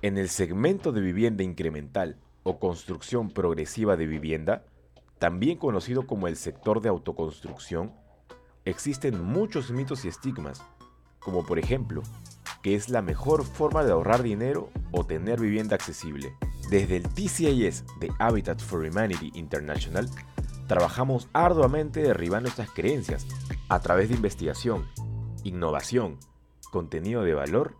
En el segmento de vivienda incremental o construcción progresiva de vivienda, también conocido como el sector de autoconstrucción, existen muchos mitos y estigmas, como por ejemplo, que es la mejor forma de ahorrar dinero o tener vivienda accesible. Desde el TCIS de Habitat for Humanity International, trabajamos arduamente derribando estas creencias a través de investigación, innovación, contenido de valor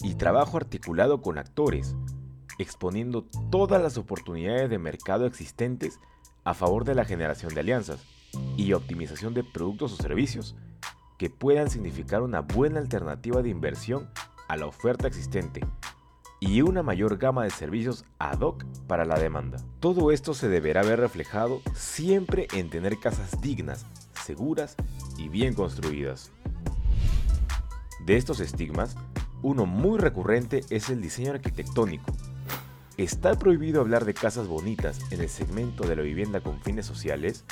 y trabajo articulado con actores, exponiendo todas las oportunidades de mercado existentes a favor de la generación de alianzas y optimización de productos o servicios que puedan significar una buena alternativa de inversión a la oferta existente y una mayor gama de servicios ad hoc para la demanda. Todo esto se deberá ver reflejado siempre en tener casas dignas, seguras y bien construidas. De estos estigmas, uno muy recurrente es el diseño arquitectónico. ¿Está prohibido hablar de casas bonitas en el segmento de la vivienda con fines sociales?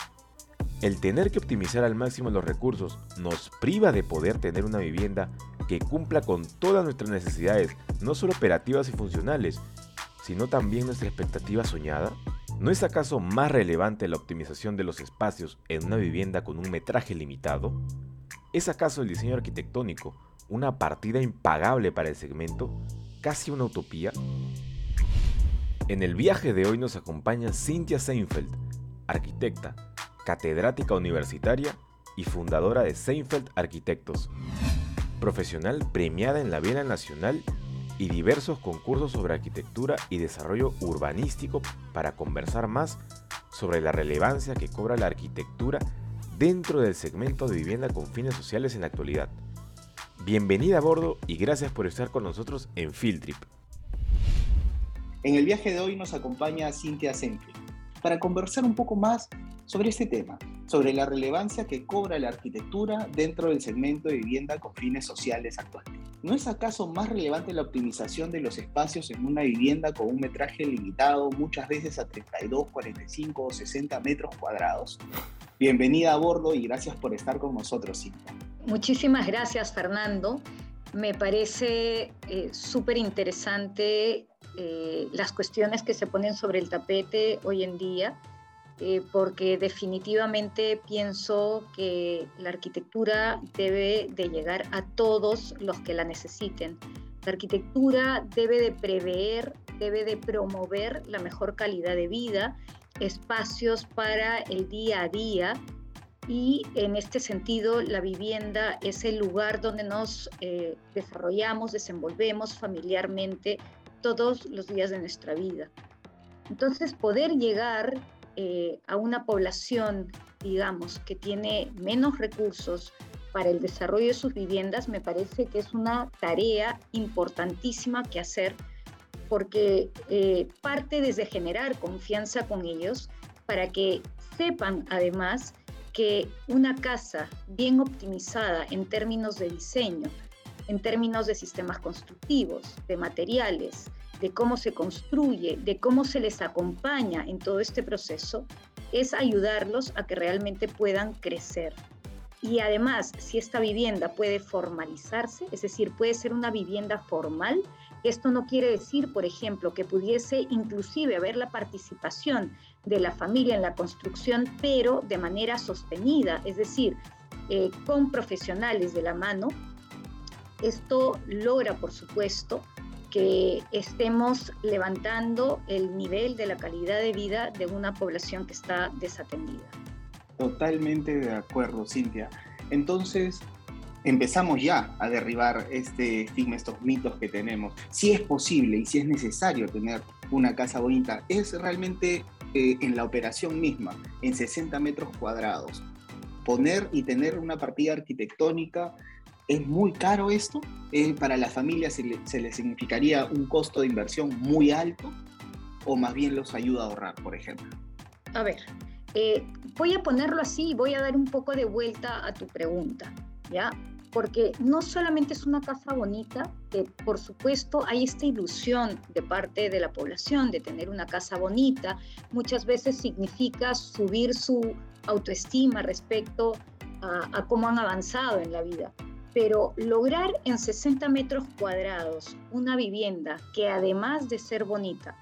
El tener que optimizar al máximo los recursos nos priva de poder tener una vivienda que cumpla con todas nuestras necesidades, no solo operativas y funcionales, sino también nuestra expectativa soñada? ¿No es acaso más relevante la optimización de los espacios en una vivienda con un metraje limitado? ¿Es acaso el diseño arquitectónico una partida impagable para el segmento? ¿Casi una utopía? En el viaje de hoy nos acompaña Cynthia Seinfeld, arquitecta, catedrática universitaria y fundadora de Seinfeld Arquitectos profesional premiada en la Bienal Nacional y diversos concursos sobre arquitectura y desarrollo urbanístico para conversar más sobre la relevancia que cobra la arquitectura dentro del segmento de vivienda con fines sociales en la actualidad. Bienvenida a bordo y gracias por estar con nosotros en Field Trip. En el viaje de hoy nos acompaña Cintia Senke para conversar un poco más sobre este tema, sobre la relevancia que cobra la arquitectura dentro del segmento de vivienda con fines sociales actual. ¿No es acaso más relevante la optimización de los espacios en una vivienda con un metraje limitado, muchas veces a 32, 45 o 60 metros cuadrados? Bienvenida a bordo y gracias por estar con nosotros, Cintia. Muchísimas gracias, Fernando. Me parece eh, súper interesante eh, las cuestiones que se ponen sobre el tapete hoy en día eh, porque definitivamente pienso que la arquitectura debe de llegar a todos los que la necesiten. La arquitectura debe de prever, debe de promover la mejor calidad de vida, espacios para el día a día y en este sentido la vivienda es el lugar donde nos eh, desarrollamos, desenvolvemos familiarmente todos los días de nuestra vida. Entonces poder llegar eh, a una población, digamos, que tiene menos recursos para el desarrollo de sus viviendas, me parece que es una tarea importantísima que hacer porque eh, parte desde generar confianza con ellos para que sepan además que una casa bien optimizada en términos de diseño, en términos de sistemas constructivos, de materiales, de cómo se construye, de cómo se les acompaña en todo este proceso, es ayudarlos a que realmente puedan crecer. Y además, si esta vivienda puede formalizarse, es decir, puede ser una vivienda formal, esto no quiere decir, por ejemplo, que pudiese inclusive haber la participación de la familia en la construcción, pero de manera sostenida, es decir, eh, con profesionales de la mano. Esto logra, por supuesto, que estemos levantando el nivel de la calidad de vida de una población que está desatendida. Totalmente de acuerdo, Cintia. Entonces, empezamos ya a derribar este estigma, estos mitos que tenemos. Si es posible y si es necesario tener una casa bonita, es realmente eh, en la operación misma, en 60 metros cuadrados. Poner y tener una partida arquitectónica ¿Es muy caro esto? ¿Eh, ¿Para la familia se le, significaría un costo de inversión muy alto? ¿O más bien los ayuda a ahorrar, por ejemplo? A ver, eh, voy a ponerlo así y voy a dar un poco de vuelta a tu pregunta, ¿ya? Porque no solamente es una casa bonita, que por supuesto hay esta ilusión de parte de la población de tener una casa bonita, muchas veces significa subir su autoestima respecto a, a cómo han avanzado en la vida pero lograr en 60 metros cuadrados una vivienda que además de ser bonita,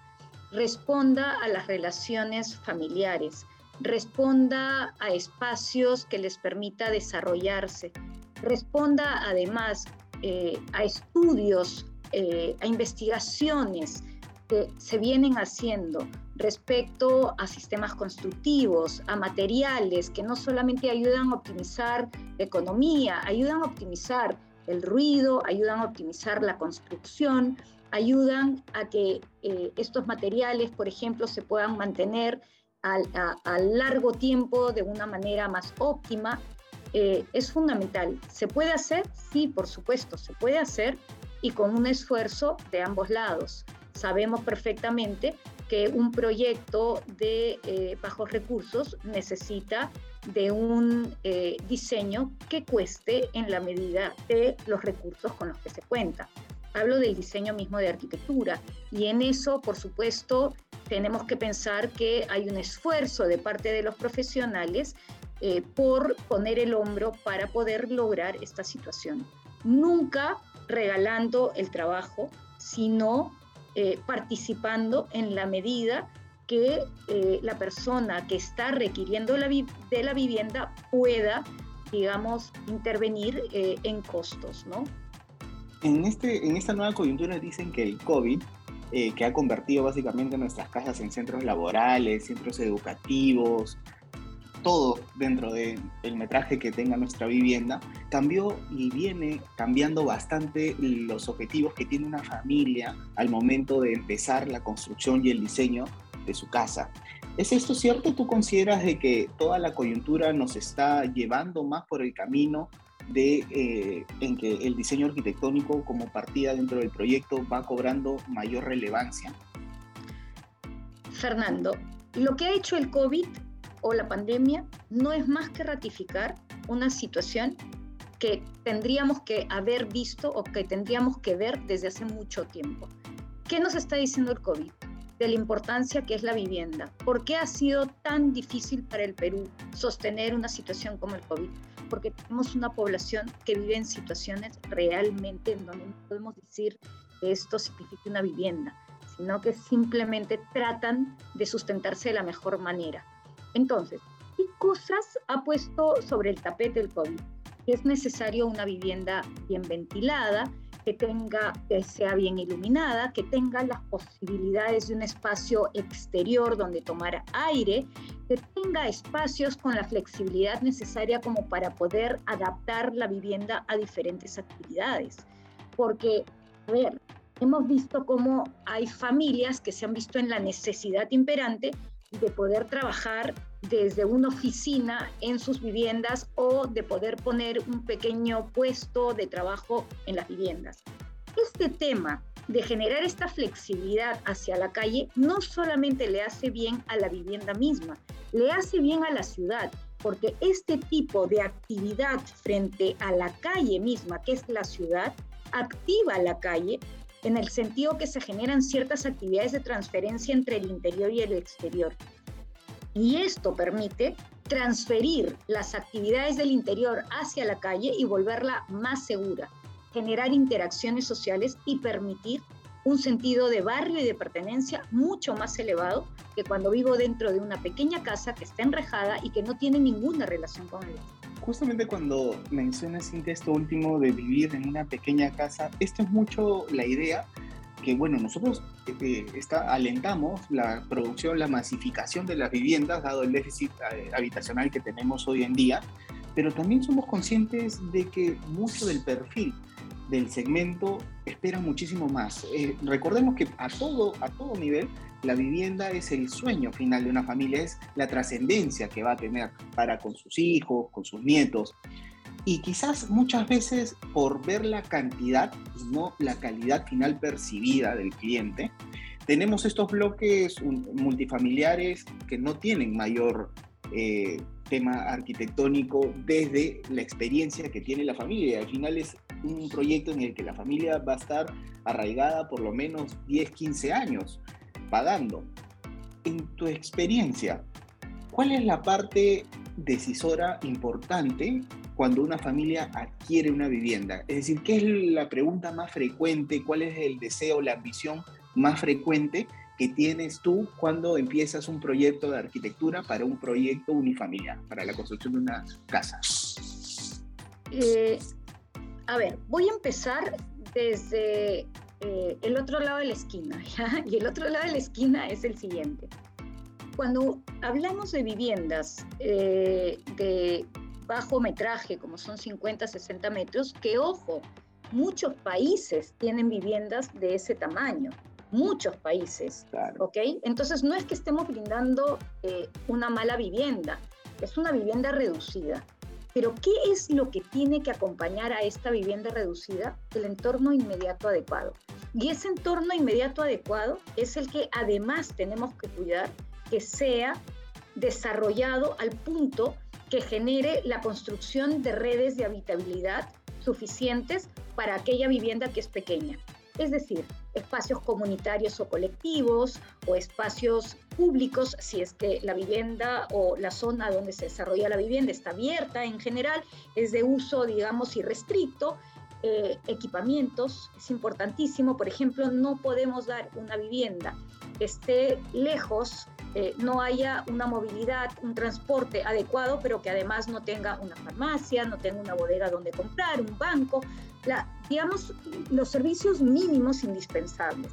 responda a las relaciones familiares, responda a espacios que les permita desarrollarse, responda además eh, a estudios, eh, a investigaciones que se vienen haciendo respecto a sistemas constructivos, a materiales que no solamente ayudan a optimizar la economía, ayudan a optimizar el ruido, ayudan a optimizar la construcción, ayudan a que eh, estos materiales, por ejemplo, se puedan mantener a, largo tiempo de una manera más óptima, eh, es fundamental. ¿Se puede hacer? Sí, por supuesto, se puede hacer y con un esfuerzo de ambos lados. Sabemos perfectamente que un proyecto de eh, bajos recursos necesita de un eh, diseño que cueste en la medida de los recursos con los que se cuenta. Hablo del diseño mismo de arquitectura y en eso, por supuesto, tenemos que pensar que hay un esfuerzo de parte de los profesionales eh, por poner el hombro para poder lograr esta situación. Nunca regalando el trabajo, sino eh, participando en la medida que eh, la persona que está requiriendo de la vivienda pueda, digamos, intervenir eh, en costos, ¿no? En, este, en esta nueva coyuntura dicen que el COVID, que ha convertido básicamente nuestras casas en centros laborales, centros educativos, todo dentro del metraje que tenga nuestra vivienda, cambió y viene cambiando bastante los objetivos que tiene una familia al momento de empezar la construcción y el diseño de su casa. ¿Es esto cierto? ¿Tú consideras de que toda la coyuntura nos está llevando más por el camino de eh, en que el diseño arquitectónico como partida dentro del proyecto va cobrando mayor relevancia? Fernando, lo que ha hecho el COVID o la pandemia no es más que ratificar una situación que tendríamos que haber visto o que tendríamos que ver desde hace mucho tiempo. ¿Qué nos está diciendo el COVID? De la importancia que es la vivienda. ¿Por qué ha sido tan difícil para el Perú sostener una situación como el COVID? Porque tenemos una población que vive en situaciones realmente en donde no podemos decir que esto significa una vivienda, sino que simplemente tratan de sustentarse de la mejor manera. Entonces, ¿qué cosas ha puesto sobre el tapete el COVID? Es necesario una vivienda bien ventilada, que tenga, que sea bien iluminada, que tenga las posibilidades de un espacio exterior donde tomar aire, que tenga espacios con la flexibilidad necesaria como para poder adaptar la vivienda a diferentes actividades. Porque, a ver, hemos visto cómo hay familias que se han visto en la necesidad imperante de poder trabajar desde una oficina en sus viviendas o de poder poner un pequeño puesto de trabajo en las viviendas. Este tema de generar esta flexibilidad hacia la calle no solamente le hace bien a la vivienda misma, le hace bien a la ciudad, porque este tipo de actividad frente a la calle misma, que es la ciudad, activa la calle en el sentido que se generan ciertas actividades de transferencia entre el interior y el exterior. Y esto permite transferir las actividades del interior hacia la calle y volverla más segura, generar interacciones sociales y permitir un sentido de barrio y de pertenencia mucho más elevado que cuando vivo dentro de una pequeña casa que está enrejada y que no tiene ninguna relación con el justamente cuando mencionas esto último de vivir en una pequeña casa, esto es mucho la idea que, bueno, nosotros eh, está, alentamos la producción, la masificación de las viviendas, dado el déficit eh, habitacional que tenemos hoy en día, pero también somos conscientes de que mucho del perfil del segmento espera muchísimo más. Eh, recordemos que a todo, a todo nivel la vivienda es el sueño final de una familia, es la trascendencia que va a tener para con sus hijos, con sus nietos. Y quizás muchas veces por ver la cantidad y no la calidad final percibida del cliente, tenemos estos bloques multifamiliares que no tienen mayor eh, tema arquitectónico desde la experiencia que tiene la familia. Al final es un proyecto en el que la familia va a estar arraigada por lo menos 10, 15 años pagando. En tu experiencia, ¿cuál es la parte decisora importante cuando una familia adquiere una vivienda? Es decir, ¿qué es la pregunta más frecuente? ¿Cuál es el deseo, la ambición más frecuente que tienes tú cuando empiezas un proyecto de arquitectura para un proyecto unifamiliar, para la construcción de una casa? Eh, a ver, voy a empezar desde eh, el otro lado de la esquina, y el otro lado de la esquina es el siguiente. Cuando hablamos de viviendas eh, de bajo metraje, como son 50, 60 metros, que ojo, muchos países tienen viviendas de ese tamaño, muchos países, ¿ok? Entonces no es que estemos brindando eh, una mala vivienda, es una vivienda reducida. Pero ¿qué es lo que tiene que acompañar a esta vivienda reducida? El entorno inmediato adecuado. Y ese entorno inmediato adecuado es el que además tenemos que cuidar que sea desarrollado al punto que genere la construcción de redes de habitabilidad suficientes para aquella vivienda que es pequeña. Es decir, espacios comunitarios o colectivos o espacios públicos, si es que la vivienda o la zona donde se desarrolla la vivienda está abierta en general, es de uso, digamos, irrestricto. Eh, equipamientos, es importantísimo, por ejemplo, no podemos dar una vivienda que esté lejos eh, no haya una movilidad, un transporte adecuado, pero que además no tenga una farmacia, no tenga una bodega donde comprar, un banco, la, digamos, los servicios mínimos indispensables.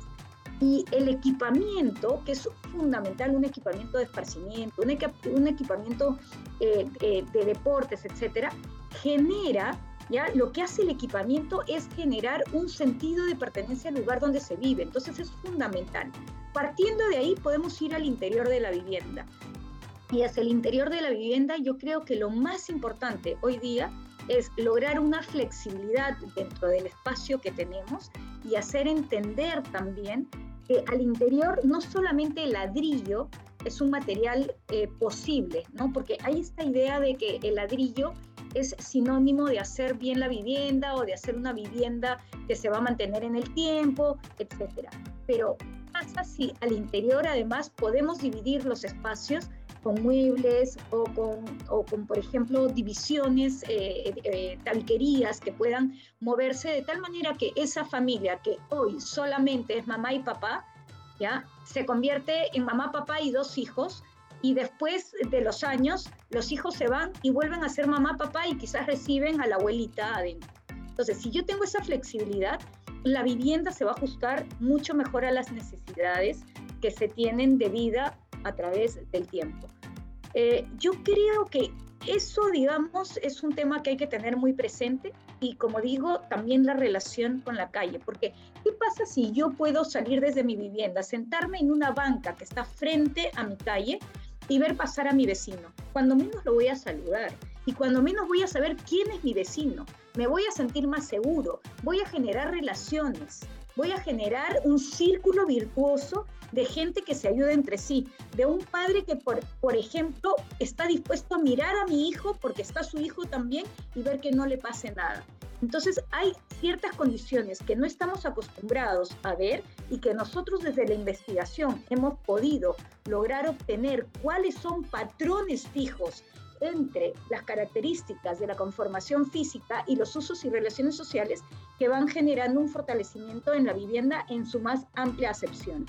Y el equipamiento, que es fundamental, un equipamiento de esparcimiento, un, equipamiento eh, eh, de deportes, etcétera, genera ¿Ya? Lo que hace el equipamiento es generar un sentido de pertenencia al lugar donde se vive, entonces es fundamental. Partiendo de ahí podemos ir al interior de la vivienda. Y hacia el interior de la vivienda yo creo que lo más importante hoy día es lograr una flexibilidad dentro del espacio que tenemos y hacer entender también que al interior no solamente el ladrillo es un material eh, posible, ¿no? Porque hay esta idea de que el ladrillo es sinónimo de hacer bien la vivienda o de hacer una vivienda que se va a mantener en el tiempo, etc. Pero pasa si al interior además podemos dividir los espacios con muebles o con, o con por ejemplo, divisiones, eh, eh, tabiquerías que puedan moverse de tal manera que esa familia que hoy solamente es mamá y papá, ¿ya? se convierte en mamá, papá y dos hijos y después de los años los hijos se van y vuelven a ser mamá, papá y quizás reciben a la abuelita adentro. Entonces, si yo tengo esa flexibilidad, la vivienda se va a ajustar mucho mejor a las necesidades que se tienen de vida a través del tiempo. Eh, yo creo que eso, digamos, es un tema que hay que tener muy presente y, como digo, también la relación con la calle, porque ¿qué pasa si yo puedo salir desde mi vivienda, sentarme en una banca que está frente a mi calle y ver pasar a mi vecino. Cuando menos lo voy a saludar y cuando menos voy a saber quién es mi vecino. Me voy a sentir más seguro, voy a generar relaciones, voy a generar un círculo virtuoso de gente que se ayuda entre sí, de un padre que, por, por ejemplo, está dispuesto a mirar a mi hijo porque está su hijo también y ver que no le pase nada. Entonces hay ciertas condiciones que no estamos acostumbrados a ver y que nosotros desde la investigación hemos podido lograr obtener cuáles son patrones fijos entre las características de la conformación física y los usos y relaciones sociales que van generando un fortalecimiento en la vivienda en su más amplia acepción.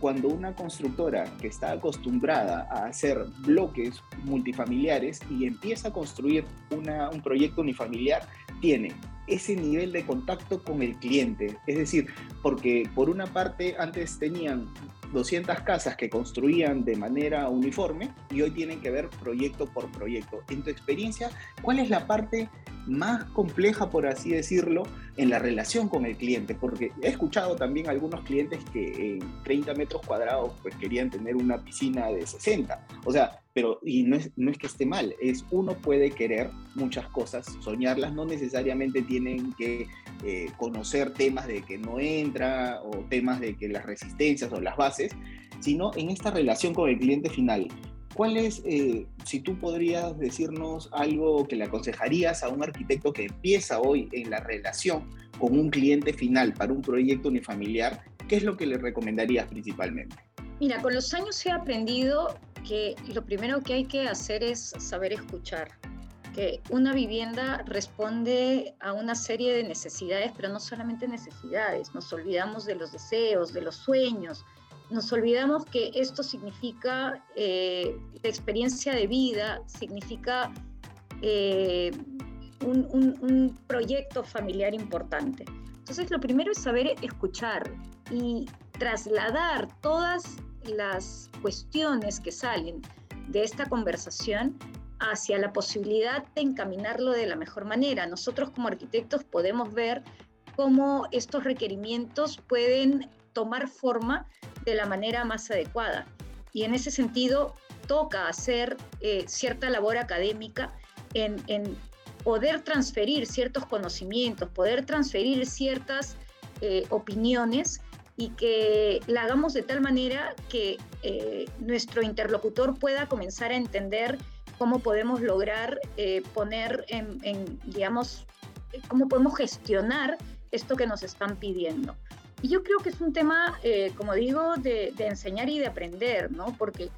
Cuando una constructora que está acostumbrada a hacer bloques multifamiliares y empieza a construir un proyecto unifamiliar, tiene ese nivel de contacto con el cliente. Es decir, porque por una parte antes tenían 200 casas que construían de manera uniforme y hoy tienen que ver proyecto por proyecto. En tu experiencia, ¿cuál es la parte más compleja, por así decirlo, en la relación con el cliente? Porque he escuchado también algunos clientes que en 30 metros cuadrados pues querían tener una piscina de 60. O sea, pero y no es, no es que esté mal, es uno puede querer muchas cosas, soñarlas, no necesariamente tienen que eh, conocer temas de que no entra o temas de que las resistencias o las bases, sino en esta relación con el cliente final. ¿Cuál es, eh, si tú podrías decirnos algo que le aconsejarías a un arquitecto que empieza hoy en la relación con un cliente final para un proyecto unifamiliar, qué es lo que le recomendarías principalmente? Mira, con los años he aprendido que lo primero que hay que hacer es saber escuchar. que una vivienda responde a una serie de necesidades, pero no solamente necesidades, nos olvidamos de los deseos, de los sueños, nos olvidamos que esto significa eh, experiencia de vida, significa eh, un, proyecto familiar importante. Entonces, lo primero es saber escuchar y trasladar todas las cuestiones que salen de esta conversación hacia la posibilidad de encaminarlo de la mejor manera. Nosotros como arquitectos podemos ver cómo estos requerimientos pueden tomar forma de la manera más adecuada. Y en ese sentido, toca hacer eh, cierta labor académica en, poder transferir ciertos conocimientos, poder transferir ciertas eh, opiniones y que la hagamos de tal manera que eh, nuestro interlocutor pueda comenzar a entender cómo podemos lograr poner en, en, digamos, cómo podemos gestionar esto que nos están pidiendo. Y yo creo que es un tema, eh, como digo, de, enseñar y de aprender, ¿no? Porque,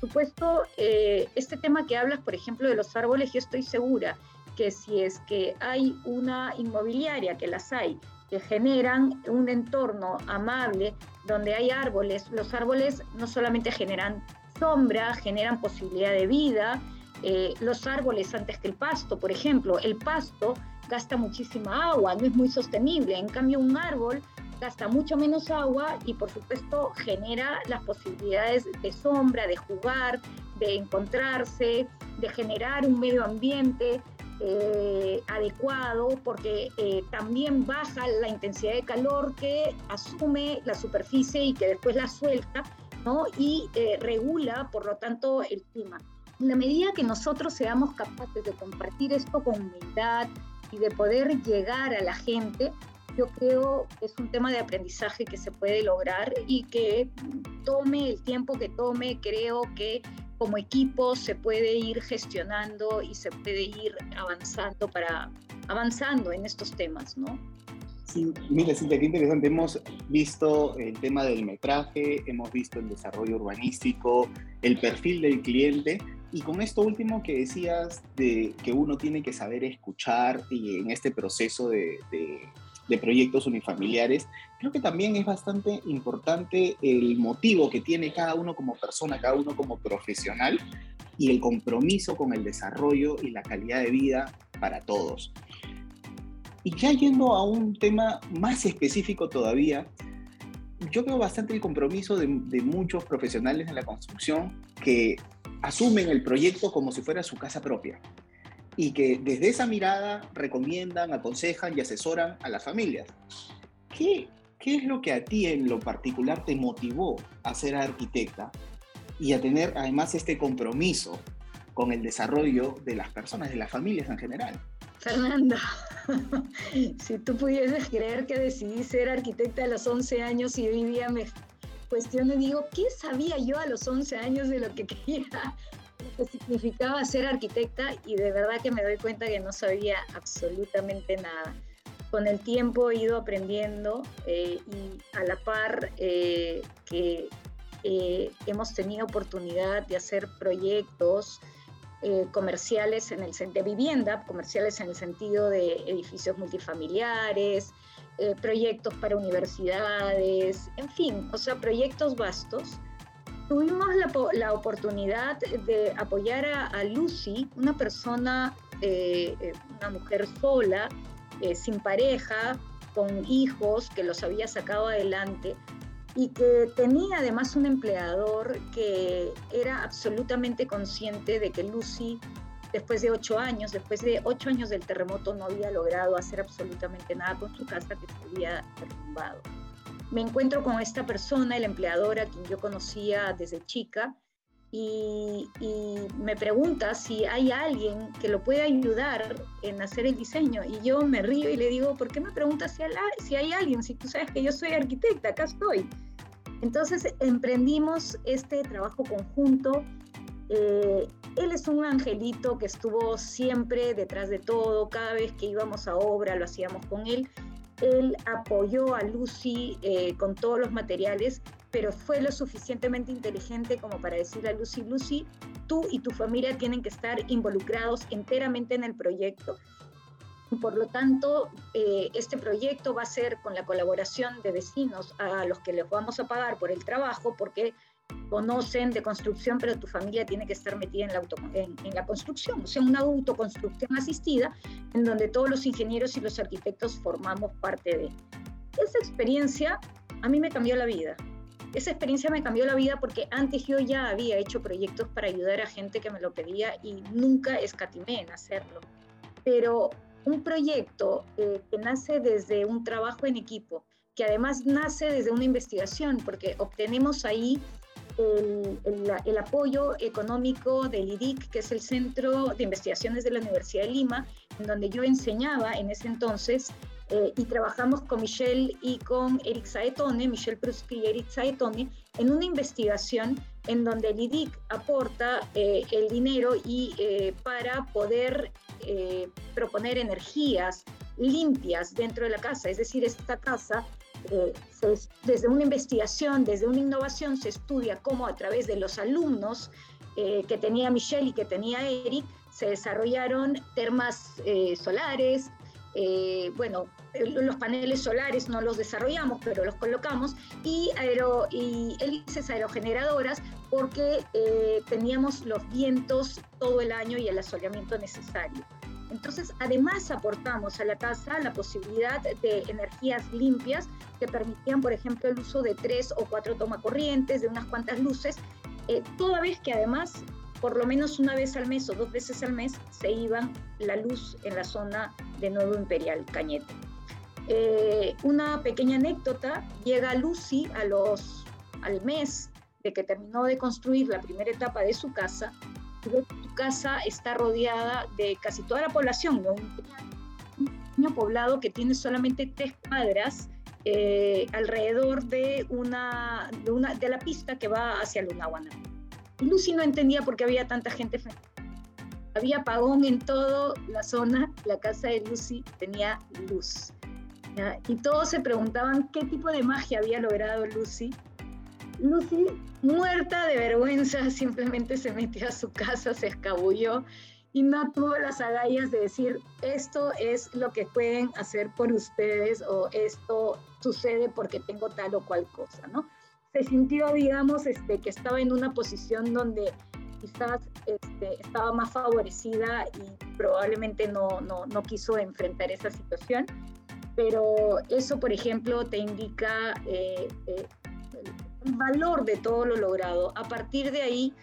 supuesto, eh, este tema que hablas, por ejemplo, de los árboles, yo estoy segura que si es que hay una inmobiliaria, que las hay, que generan un entorno amable donde hay árboles, los árboles no solamente generan sombra, generan posibilidad de vida, eh, los árboles antes que el pasto, por ejemplo, el pasto gasta muchísima agua, no es muy sostenible, en cambio un árbol gasta mucho menos agua y por supuesto genera las posibilidades de sombra, de jugar, de encontrarse, de generar un medio ambiente eh, adecuado, porque eh, también baja la intensidad de calor que asume la superficie y que después la suelta, ¿no? Y eh, regula, por lo tanto, el clima. En la medida que nosotros seamos capaces de compartir esto con humildad y de poder llegar a la gente, yo creo que es un tema de aprendizaje que se puede lograr y que tome el tiempo que tome, creo que como equipo se puede ir gestionando y se puede ir avanzando para avanzando en estos temas, ¿no? Sí, mira, Cintia, qué interesante. Hemos visto el tema del metraje, hemos visto el desarrollo urbanístico, el perfil del cliente, y con esto último que decías de que uno tiene que saber escuchar y en este proceso de, de proyectos unifamiliares, creo que también es bastante importante el motivo que tiene cada uno como persona, cada uno como profesional y el compromiso con el desarrollo y la calidad de vida para todos. Y ya yendo a un tema más específico todavía, yo veo bastante el compromiso de, de muchos profesionales de la construcción que asumen el proyecto como si fuera su casa propia y que desde esa mirada recomiendan, aconsejan y asesoran a las familias. ¿Qué, ¿Qué es lo que a ti en lo particular te motivó a ser arquitecta y a tener además este compromiso con el desarrollo de las personas, de las familias en general? Fernanda, si tú pudieses creer que decidí ser arquitecta a los 11 años y hoy día me cuestiono y digo, ¿qué sabía yo a los 11 años de lo que quería que significaba ser arquitecta y de verdad que me doy cuenta que no sabía absolutamente nada. Con el tiempo he ido aprendiendo eh, y a la par eh, que eh, hemos tenido oportunidad de hacer proyectos comerciales en el de vivienda, comerciales en el sentido de edificios multifamiliares, proyectos para universidades, en fin, o sea, proyectos vastos tuvimos la, oportunidad de apoyar a, Lucy, una persona, eh, eh, una mujer sola, eh, sin pareja, con hijos, que los había sacado adelante y que tenía además un empleador que era absolutamente consciente de que Lucy, después de ocho años, después de ocho años del terremoto, no había logrado hacer absolutamente nada con su casa que se había derrumbado me encuentro con esta persona, el empleador a quien yo conocía desde chica, y, me pregunta si hay alguien que lo pueda ayudar en hacer el diseño. Y yo me río y le digo, ¿por qué me preguntas si, hay alguien? Si tú sabes que yo soy arquitecta, acá estoy. Entonces emprendimos este trabajo conjunto. Eh, él es un angelito que estuvo siempre detrás de todo, cada vez que íbamos a obra lo hacíamos con él él apoyó a Lucy eh, con todos los materiales, pero fue lo suficientemente inteligente como para decirle a Lucy, Lucy, tú y tu familia tienen que estar involucrados enteramente en el proyecto. Por lo tanto, eh, este proyecto va a ser con la colaboración de vecinos a los que les vamos a pagar por el trabajo, porque conocen de construcción, pero tu familia tiene que estar metida en la, auto, en, la construcción, o sea, una autoconstrucción asistida en donde todos los ingenieros y los arquitectos formamos parte de. Esa experiencia a mí me cambió la vida. Esa experiencia me cambió la vida porque antes yo ya había hecho proyectos para ayudar a gente que me lo pedía y nunca escatimé en hacerlo. Pero un proyecto eh, que nace desde un trabajo en equipo, que además nace desde una investigación, porque obtenemos ahí el, apoyo económico del IDIC, que es el Centro de Investigaciones de la Universidad de Lima, en donde yo enseñaba en ese entonces, eh, y trabajamos con Michelle y con Eric Saetone, Michelle Pruski y Eric Saetone, en una investigación en donde el IDIC aporta eh, el dinero y eh, para poder proponer energías limpias dentro de la casa, es decir, esta casa eh, desde una investigación, desde una innovación, se estudia cómo a través de los alumnos eh, que tenía Michelle y que tenía Eric, se desarrollaron termas eh, solares, bueno, los paneles solares no los desarrollamos, pero los colocamos, y, y hélices aerogeneradoras porque teníamos los vientos todo el año y el asoleamiento necesario. Entonces, además aportamos a la casa la posibilidad de energías limpias que permitían, por ejemplo, el uso de tres o cuatro tomacorrientes, de unas cuantas luces, eh, toda vez que además, por lo menos una vez al mes o dos veces al mes, se iban la luz en la zona de Nuevo Imperial, Cañete. Eh, una pequeña anécdota, llega Lucy a los, al mes de que terminó de construir la primera etapa de su casa tu casa está rodeada de casi toda la población, ¿no? un pequeño poblado que tiene solamente tres cuadras eh, alrededor de, una, de, la pista que va hacia Lunahuana. Lucy no entendía por qué había tanta gente Había apagón en toda la zona, la casa de Lucy tenía luz. Y todos se preguntaban qué tipo de magia había logrado Lucy Lucy, muerta de vergüenza, simplemente se metió a su casa, se escabulló y no tuvo las agallas de decir, esto es lo que pueden hacer por ustedes o esto sucede porque tengo tal o cual cosa, ¿no? Se sintió, digamos, este, que estaba en una posición donde quizás este, estaba más favorecida y probablemente no, no, no, quiso enfrentar esa situación. Pero eso, por ejemplo, te indica eh, eh, valor de todo lo logrado. A partir de ahí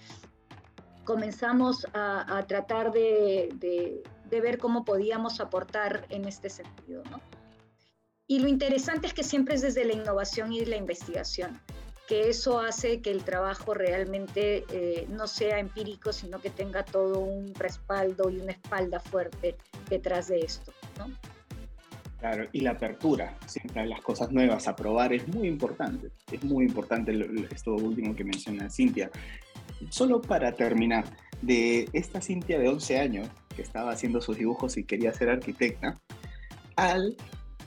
comenzamos a, tratar de, ver cómo podíamos aportar en este sentido. Y lo interesante es que siempre es desde la innovación y la investigación, que eso hace que el trabajo realmente eh, no sea empírico, sino que tenga todo un respaldo y una espalda fuerte detrás de esto. Claro, y la apertura, siempre las cosas nuevas, a probar es muy importante. Es muy importante esto último que menciona Cintia. Solo para terminar, de esta Cintia de 11 años, que estaba haciendo sus dibujos y quería ser arquitecta, al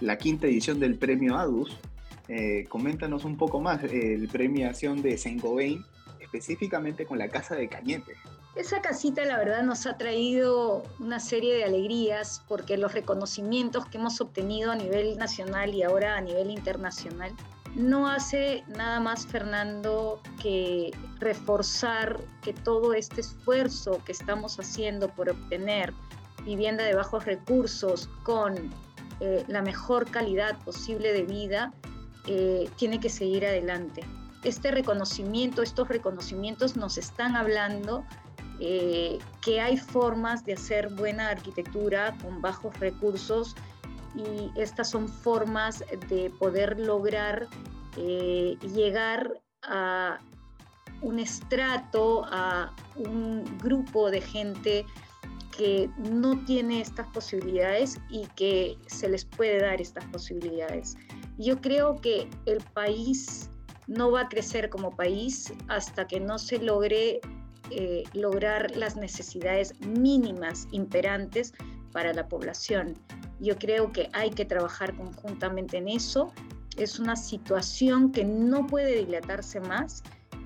la quinta edición del premio ADUS, eh, coméntanos un poco más, el premiación de Saint Gobain, específicamente con la Casa de Cañete. Esa casita, la verdad, nos ha traído una serie de alegrías porque los reconocimientos que hemos obtenido a nivel nacional y ahora a nivel internacional no hace nada más, Fernando, que reforzar que todo este esfuerzo que estamos haciendo por obtener vivienda de bajos recursos con eh, la mejor calidad posible de vida eh, tiene que seguir adelante. Este reconocimiento, estos reconocimientos nos están hablando eh, que hay formas de hacer buena arquitectura con bajos recursos y estas son formas de poder lograr eh, llegar a un estrato, a un grupo de gente que no tiene estas posibilidades y que se les puede dar estas posibilidades. Yo creo que el país no va a crecer como país hasta que no se logre eh, lograr las necesidades mínimas imperantes para la población. Yo creo que hay que trabajar conjuntamente en eso. Es una situación que no puede dilatarse más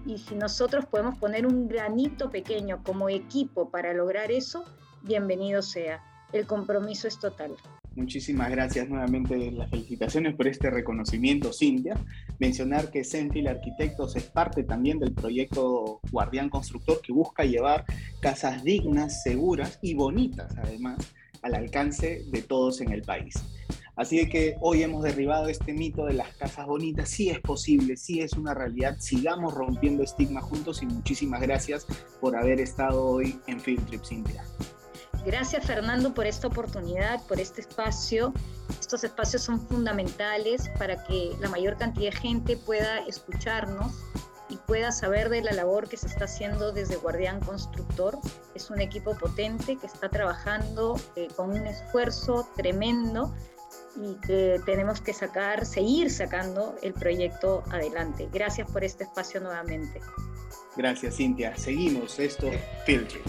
y si nosotros podemos poner un granito pequeño como equipo para lograr eso, bienvenido sea. El compromiso es total. Muchísimas gracias nuevamente, las felicitaciones por este reconocimiento, Cintia. Mencionar que Senfil Arquitectos es parte también del proyecto Guardián Constructor que busca llevar casas dignas, seguras y bonitas, además, al alcance de todos en el país. Así que hoy hemos derribado este mito de las casas bonitas. Sí es posible, sí es una realidad. Sigamos rompiendo estigma juntos y muchísimas gracias por haber estado hoy en Field Trip Cintia. Gracias Fernando por esta oportunidad, por este espacio. Estos espacios son fundamentales para que la mayor cantidad de gente pueda escucharnos y pueda saber de la labor que se está haciendo desde Guardián Constructor. Es un equipo potente que está trabajando eh, con un esfuerzo tremendo y que tenemos que sacar, seguir sacando el proyecto adelante. Gracias por este espacio nuevamente. Gracias, Cintia. Seguimos esto, Filtry.